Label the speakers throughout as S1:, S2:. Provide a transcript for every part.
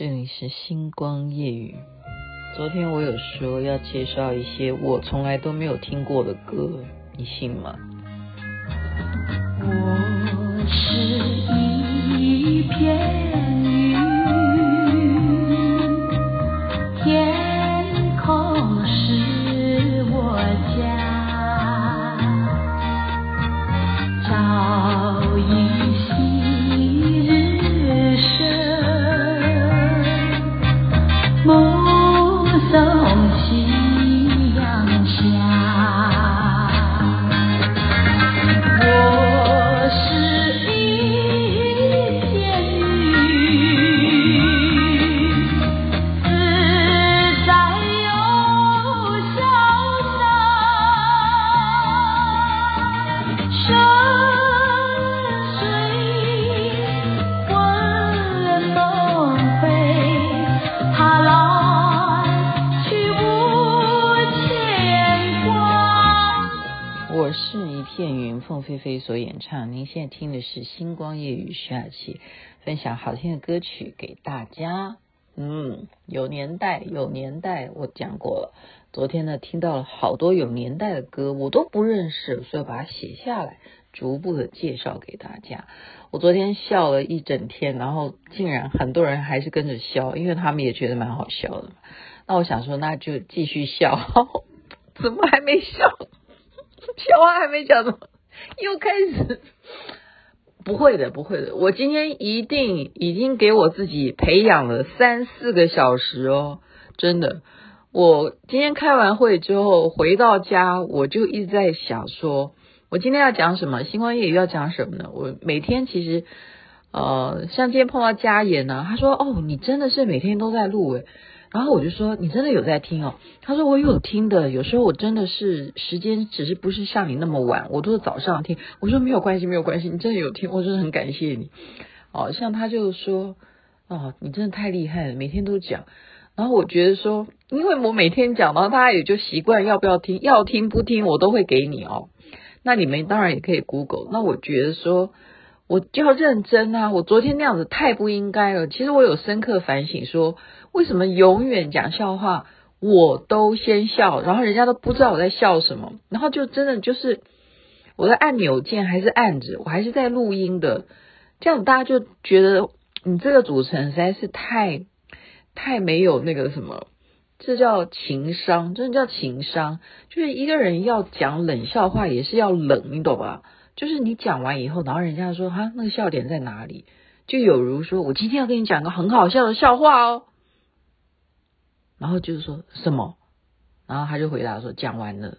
S1: 这里是星光夜雨。昨天我有说要介绍一些我从来都没有听过的歌，你信吗？
S2: 我是一片
S1: 听的是《星光夜雨》徐雅琪分享好听的歌曲给大家。嗯，有年代，有年代，我讲过了。昨天呢，听到了好多有年代的歌，我都不认识，所以把它写下来，逐步的介绍给大家。我昨天笑了一整天，然后竟然很多人还是跟着笑，因为他们也觉得蛮好笑的。那我想说，那就继续笑。怎么还没笑？笑话还没讲呢。又开始，不会的，不会的。我今天一定已经给我自己培养了三四个小时哦，真的。我今天开完会之后回到家，我就一直在想说，我今天要讲什么？星光夜语要讲什么呢？我每天其实，呃，像今天碰到佳妍呢，他说：“哦，你真的是每天都在录诶。”然后我就说，你真的有在听哦？他说我有听的，有时候我真的是时间只是不是像你那么晚，我都是早上听。我说没有关系，没有关系，你真的有听，我真的很感谢你。哦，像他就说，哦，你真的太厉害了，每天都讲。然后我觉得说，因为我每天讲，然后大家也就习惯要不要听，要听不听我都会给你哦。那你们当然也可以 Google。那我觉得说，我就要认真啊，我昨天那样子太不应该了。其实我有深刻反省说。为什么永远讲笑话我都先笑，然后人家都不知道我在笑什么，然后就真的就是我的按钮键还是按着，我还是在录音的，这样大家就觉得你这个主持人实在是太太没有那个什么，这叫情商，真的叫情商，就是一个人要讲冷笑话也是要冷，你懂吧？就是你讲完以后，然后人家说哈那个笑点在哪里？就有如说我今天要跟你讲个很好笑的笑话哦。然后就是说什么，然后他就回答说讲完了，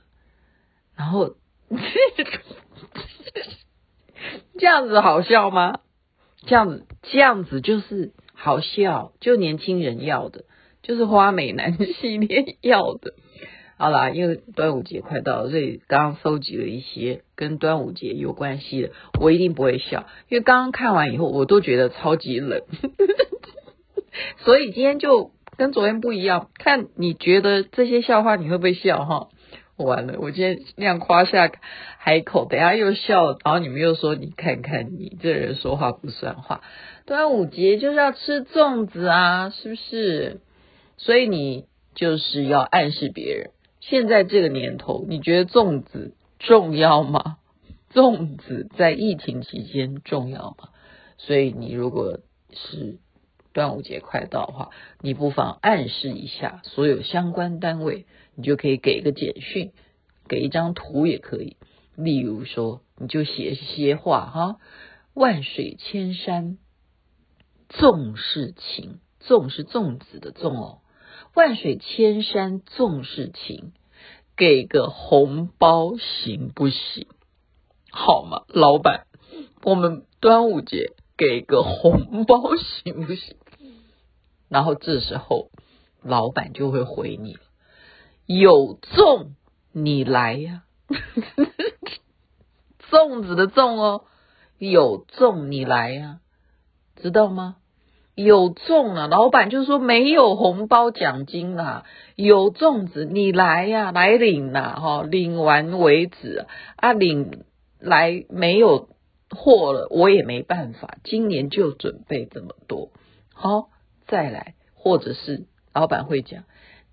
S1: 然后 这样子好笑吗？这样子这样子就是好笑，就年轻人要的，就是花美男系列要的。好啦，因为端午节快到了，所以刚刚搜集了一些跟端午节有关系的，我一定不会笑，因为刚刚看完以后我都觉得超级冷，所以今天就。跟昨天不一样，看你觉得这些笑话你会不会笑哈？我完了，我今天那样夸下海口，等下又笑，然后你们又说你看看你这人说话不算话。端午节就是要吃粽子啊，是不是？所以你就是要暗示别人，现在这个年头，你觉得粽子重要吗？粽子在疫情期间重要吗？所以你如果是。端午节快到的话，你不妨暗示一下所有相关单位，你就可以给一个简讯，给一张图也可以。例如说，你就写一些话哈，万水千山粽是情，粽是粽子的粽哦。万水千山粽是情，给个红包行不行？好吗，老板？我们端午节给个红包行不行？然后这时候，老板就会回你，有粽你来呀，粽子的粽哦，有粽你来呀，知道吗？有粽啊，老板就说没有红包奖金啦，有粽子你来呀，来领呐，哈，领完为止啊，领来没有货了，我也没办法，今年就准备这么多，好。再来，或者是老板会讲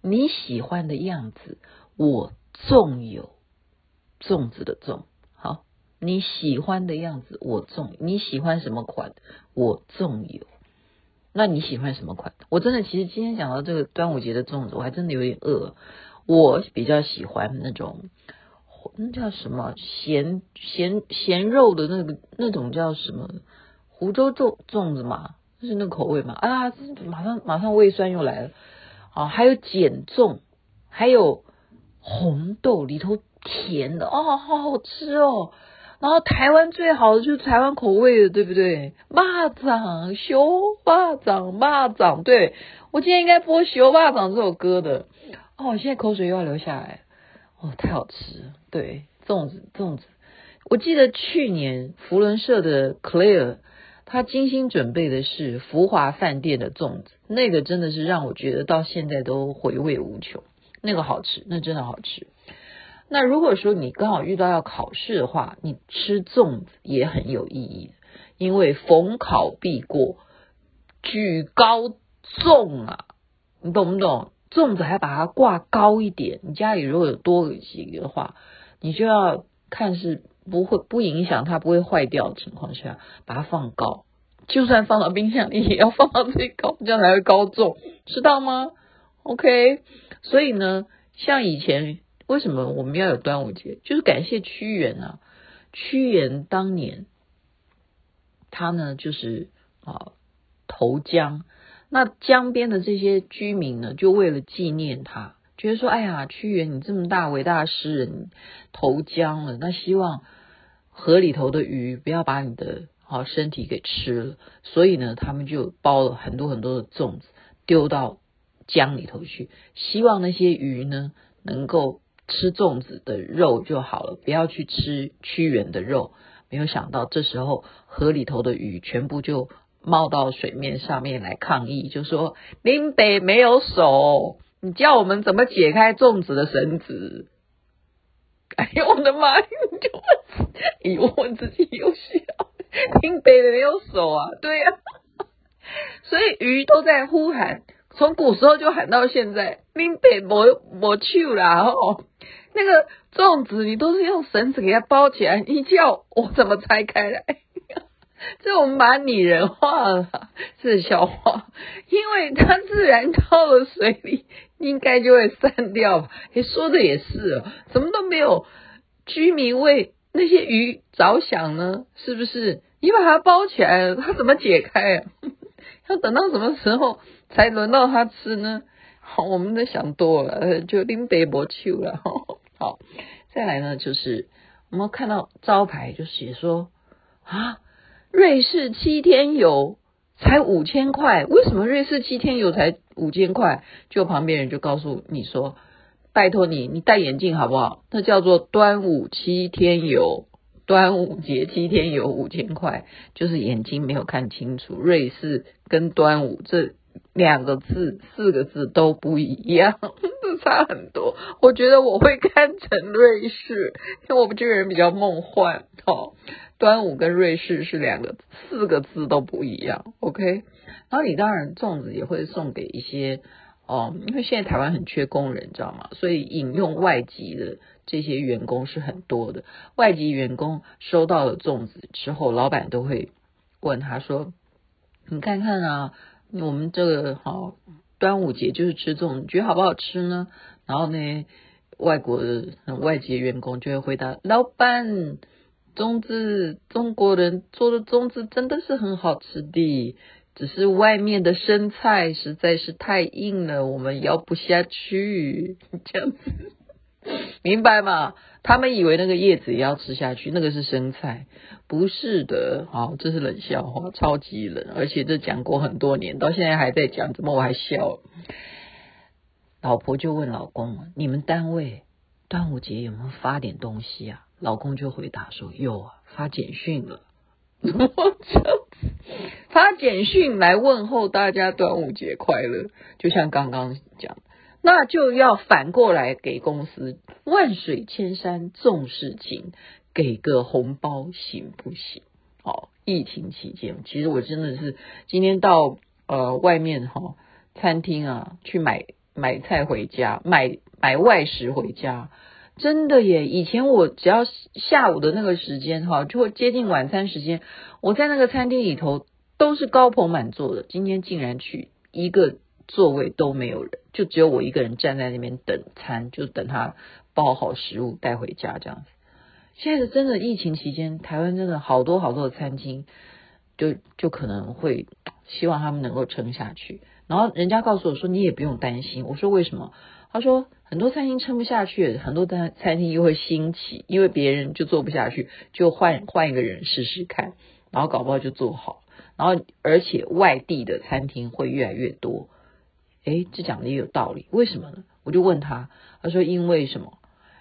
S1: 你喜欢的样子，我纵有，粽子的粽，好，你喜欢的样子我纵，你喜欢什么款，我纵有。那你喜欢什么款？我真的其实今天讲到这个端午节的粽子，我还真的有点饿。我比较喜欢那种那叫什么咸咸咸肉的那个那种叫什么湖州粽粽子嘛，就是那口味嘛。啊，马上马上胃酸又来了啊！还有碱粽，还有红豆里头甜的哦，好好吃哦。然后台湾最好的就是台湾口味的，对不对？蚂蚱，小蚂蚱，蚂蚱，对，我今天应该播《小蚂蚱》这首歌的。哦，现在口水又要流下来。哦，太好吃了。对，粽子，粽子。我记得去年福伦社的 Claire，他精心准备的是福华饭店的粽子，那个真的是让我觉得到现在都回味无穷。那个好吃，那真的好吃。那如果说你刚好遇到要考试的话，你吃粽子也很有意义，因为逢考必过，举高粽啊，你懂不懂？粽子还把它挂高一点，你家里如果有多几个的话，你就要看是不会不影响它不会坏掉的情况下，把它放高，就算放到冰箱里也要放到最高，这样才会高粽，知道吗？OK，所以呢，像以前。为什么我们要有端午节？就是感谢屈原啊！屈原当年他呢，就是啊投江，那江边的这些居民呢，就为了纪念他，觉得说：哎呀，屈原你这么大伟大的诗人投江了，那希望河里头的鱼不要把你的好身体给吃了，所以呢，他们就包了很多很多的粽子丢到江里头去，希望那些鱼呢能够。吃粽子的肉就好了，不要去吃屈原的肉。没有想到这时候河里头的鱼全部就冒到水面上面来抗议，就说：“林北没有手，你叫我们怎么解开粽子的绳子？”哎呦我的妈！你就问，你问自己有笑，林北没有手啊？对呀、啊，所以鱼都在呼喊，从古时候就喊到现在，林北没没手啦吼。那个粽子你都是用绳子给它包起来，你叫我怎么拆开来？这种蛮拟人化了，是笑话。因为它自然到了水里，应该就会散掉？你说的也是，怎么都没有居民为那些鱼着想呢？是不是？你把它包起来了，它怎么解开啊？要等到什么时候才轮到他吃呢？好，我们都想多了，就拎白不去了。好，再来呢，就是我们看到招牌就写说啊，瑞士七天游才五千块，为什么瑞士七天游才五千块？就旁边人就告诉你说，拜托你，你戴眼镜好不好？那叫做端午七天游，端午节七天游五千块，就是眼睛没有看清楚，瑞士跟端午这。两个字、四个字都不一样，差很多。我觉得我会看成瑞士，因为我们这个人比较梦幻。哦，端午跟瑞士是两个四个字都不一样。OK，然后你当然粽子也会送给一些哦，因为现在台湾很缺工人，你知道吗？所以引用外籍的这些员工是很多的。外籍员工收到了粽子之后，老板都会问他说：“你看看啊。”我们这个好端午节就是吃粽，你觉得好不好吃呢？然后呢，外国的外籍员工就会回答：老板，粽子中国人做的粽子真的是很好吃的，只是外面的生菜实在是太硬了，我们咬不下去。这样子，明白吗？他们以为那个叶子也要吃下去，那个是生菜，不是的。好，这是冷笑话，超级冷，而且这讲过很多年，到现在还在讲，怎么我还笑？老婆就问老公：“你们单位端午节有没有发点东西啊？”老公就回答说：“有啊，发简讯了。”怎么这样子？发简讯来问候大家端午节快乐，就像刚刚讲。那就要反过来给公司万水千山纵是情，给个红包行不行？哦，疫情期间，其实我真的是今天到呃外面哈、餐厅啊去买买菜回家，买买外食回家。真的耶！以前我只要下午的那个时间哈，就会接近晚餐时间，我在那个餐厅里头都是高朋满座的。今天竟然去一个座位都没有人，就只有我一个人站在那边等餐，就等他包好食物带回家这样子。现在真的疫情期间，台湾真的好多好多的餐厅，就就可能会希望他们能够撑下去。然后人家告诉我说，你也不用担心。我说为什么？他说。很多餐厅撑不下去，很多餐餐厅又会兴起，因为别人就做不下去，就换换一个人试试看，然后搞不好就做好。然后而且外地的餐厅会越来越多。诶，这讲的也有道理，为什么呢？我就问他，他说因为什么？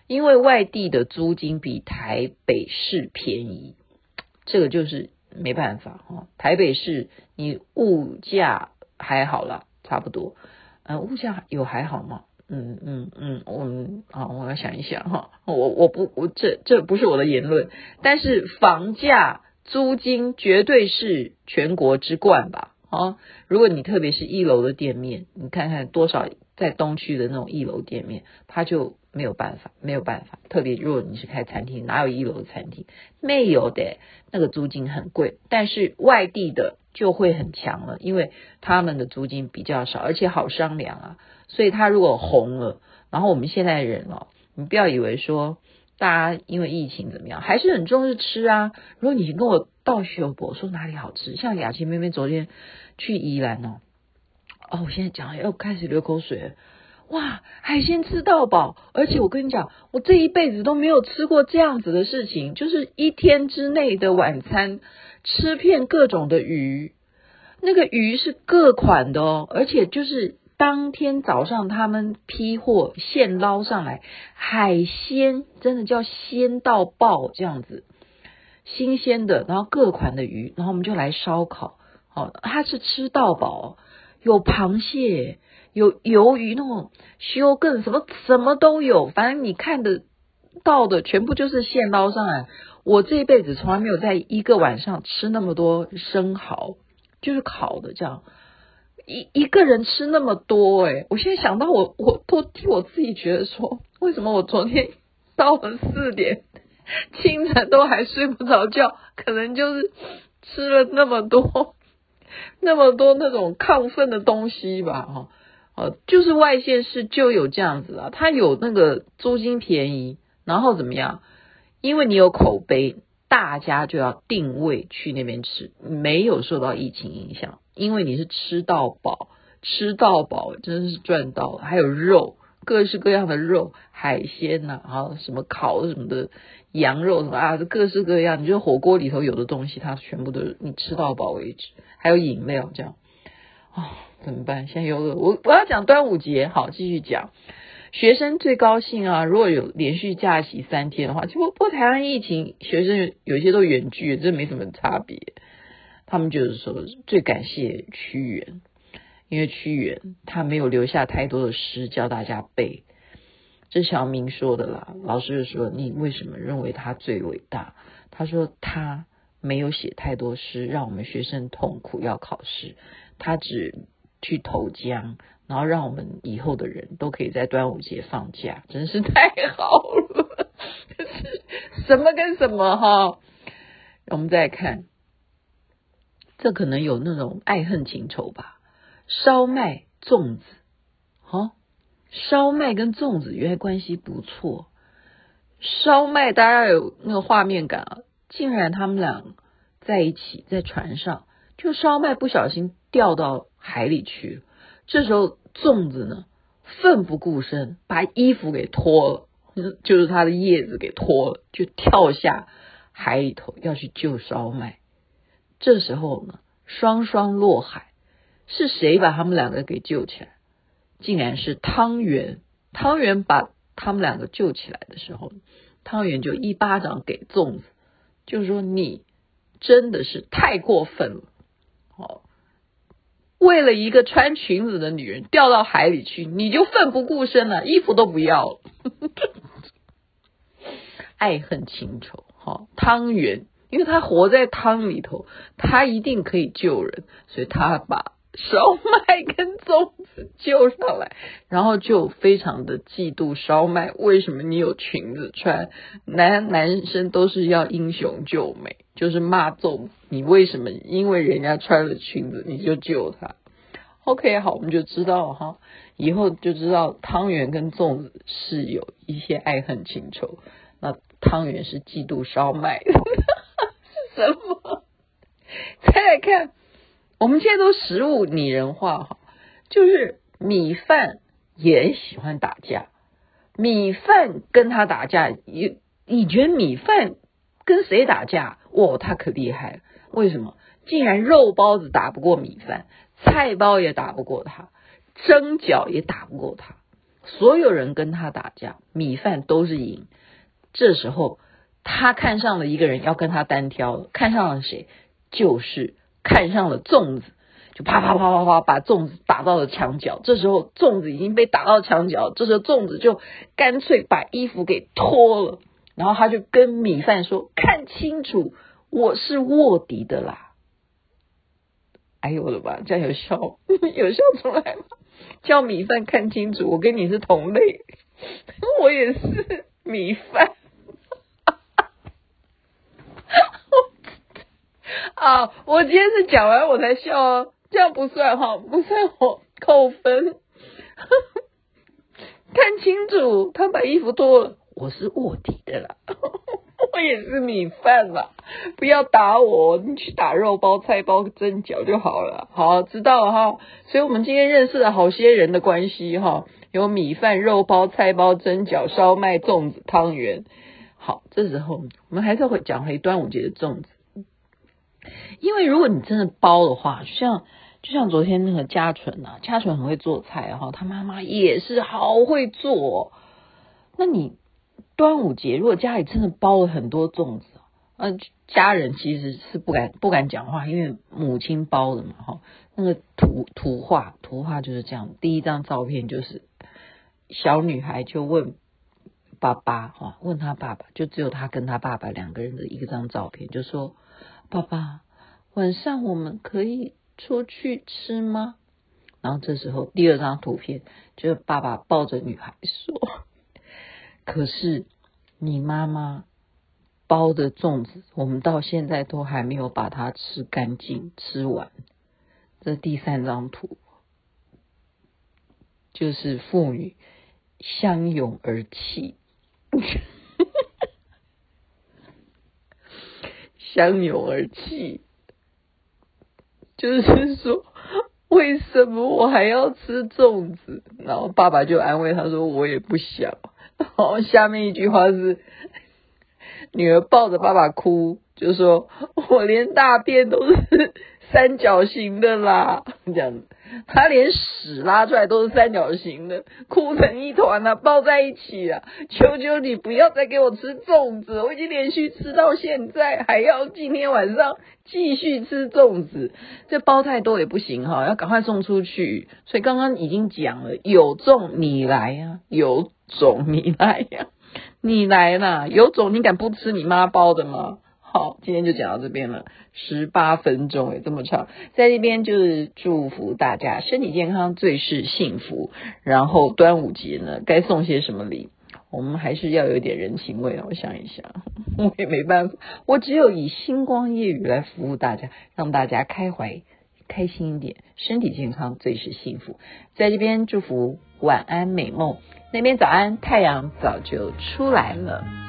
S1: 因为外地的租金比台北市便宜，这个就是没办法哈。台北市你物价还好啦，差不多，嗯，物价有还好吗？嗯嗯嗯，我们啊，我要想一想哈，我我不我这这不是我的言论，但是房价租金绝对是全国之冠吧？哦，如果你特别是一楼的店面，你看看多少在东区的那种一楼店面，它就没有办法，没有办法。特别如果你是开餐厅，哪有一楼的餐厅？没有的，那个租金很贵。但是外地的就会很强了，因为他们的租金比较少，而且好商量啊。所以他如果红了，然后我们现在人哦，你不要以为说大家因为疫情怎么样，还是很重视吃啊。如果你跟我道秀博说哪里好吃，像雅琪妹妹昨天去宜兰哦，哦，我现在讲要开始流口水，哇，海鲜吃到饱，而且我跟你讲，我这一辈子都没有吃过这样子的事情，就是一天之内的晚餐吃遍各种的鱼，那个鱼是各款的哦，而且就是。当天早上，他们批货现捞上来海鲜，真的叫鲜到爆这样子，新鲜的，然后各款的鱼，然后我们就来烧烤。哦，它是吃到饱，有螃蟹，有鱿鱼那种修更什么什么都有，反正你看得到的全部就是现捞上来。我这一辈子从来没有在一个晚上吃那么多生蚝，就是烤的这样。一一个人吃那么多诶，我现在想到我我都替我自己觉得说，为什么我昨天到了四点，清晨都还睡不着觉，可能就是吃了那么多那么多那种亢奋的东西吧，哈，呃，就是外县市就有这样子啊，它有那个租金便宜，然后怎么样？因为你有口碑，大家就要定位去那边吃，没有受到疫情影响。因为你是吃到饱，吃到饱真是赚到了，还有肉，各式各样的肉，海鲜呐、啊，然后什么烤什么的，羊肉什么啊，各式各样。你就火锅里头有的东西，它全部都是你吃到饱为止，还有饮料这样。啊、哦，怎么办？现在有我我要讲端午节，好，继续讲。学生最高兴啊，如果有连续假期三天的话，就不过台湾疫情，学生有些都远距，这没什么差别。他们就是说最感谢屈原，因为屈原他没有留下太多的诗教大家背，这小明说的啦。老师就说，你为什么认为他最伟大？他说他没有写太多诗，让我们学生痛苦要考试，他只去投江，然后让我们以后的人都可以在端午节放假，真是太好了。什么跟什么哈？我们再看。这可能有那种爱恨情仇吧。烧麦粽子，哦，烧麦跟粽子原来关系不错。烧麦大家有那个画面感啊，竟然他们俩在一起在船上，就烧麦不小心掉到海里去了。这时候粽子呢，奋不顾身把衣服给脱了，就是他的叶子给脱了，就跳下海里头要去救烧麦。这时候呢，双双落海，是谁把他们两个给救起来？竟然是汤圆。汤圆把他们两个救起来的时候，汤圆就一巴掌给粽子，就是说你真的是太过分了。哦，为了一个穿裙子的女人掉到海里去，你就奋不顾身了，衣服都不要了。爱恨情仇，好，汤圆。因为他活在汤里头，他一定可以救人，所以他把烧麦跟粽子救上来，然后就非常的嫉妒烧麦。为什么你有裙子穿？男男生都是要英雄救美，就是骂粽子。你为什么因为人家穿了裙子你就救他？OK，好，我们就知道哈，以后就知道汤圆跟粽子是有一些爱恨情仇。那汤圆是嫉妒烧麦，是 什么？再来看。我们现在都食物拟人化哈，就是米饭也喜欢打架，米饭跟他打架，你你觉得米饭跟谁打架？哇，他可厉害了！为什么？竟然肉包子打不过米饭，菜包也打不过他，蒸饺也打不过他，所有人跟他打架，米饭都是赢。这时候他看上了一个人，要跟他单挑，看上了谁？就是。看上了粽子，就啪啪啪啪啪把粽子打到了墙角。这时候粽子已经被打到墙角，这时候粽子就干脆把衣服给脱了，然后他就跟米饭说：“看清楚，我是卧底的啦！”哎呦我的妈，这样有笑 有笑出来吗？叫米饭看清楚，我跟你是同类，我也是米饭。啊！我今天是讲完我才笑哦，这样不算哈，不算我扣分。看清楚，他把衣服脱了，我是卧底的啦，我也是米饭啦，不要打我，你去打肉包、菜包、蒸饺就好了。好，知道了哈。所以我们今天认识了好些人的关系哈，有米饭、肉包、菜包、蒸饺、烧麦、粽子、汤圆。好，这时候我们还是会讲回端午节的粽子。因为如果你真的包的话，就像就像昨天那个嘉纯啊，嘉纯很会做菜哈，他妈妈也是好会做。那你端午节如果家里真的包了很多粽子，呃，家人其实是不敢不敢讲话，因为母亲包的嘛哈。那个图图画图画就是这样，第一张照片就是小女孩就问爸爸哈，问他爸爸，就只有他跟他爸爸两个人的一个张照片，就说。爸爸，晚上我们可以出去吃吗？然后这时候第二张图片就是爸爸抱着女孩说：“可是你妈妈包的粽子，我们到现在都还没有把它吃干净吃完。”这第三张图就是妇女相拥而泣。相拥而泣，就是说，为什么我还要吃粽子？然后爸爸就安慰他说：“我也不想。” 然后下面一句话是，女儿抱着爸爸哭，就说：“我连大便都是。”三角形的啦，这样子，他连屎拉出来都是三角形的，哭成一团啊，抱在一起啊！求求你不要再给我吃粽子，我已经连续吃到现在，还要今天晚上继续吃粽子，这包太多也不行哈，要赶快送出去。所以刚刚已经讲了，有粽你来呀，有种你来呀，你来啦，有种你敢不吃你妈包的吗？好，今天就讲到这边了，十八分钟诶，这么长，在这边就是祝福大家身体健康，最是幸福。然后端午节呢，该送些什么礼？我们还是要有点人情味。我想一想，我也没办法，我只有以星光夜语来服务大家，让大家开怀开心一点，身体健康最是幸福。在这边祝福晚安美梦，那边早安，太阳早就出来了。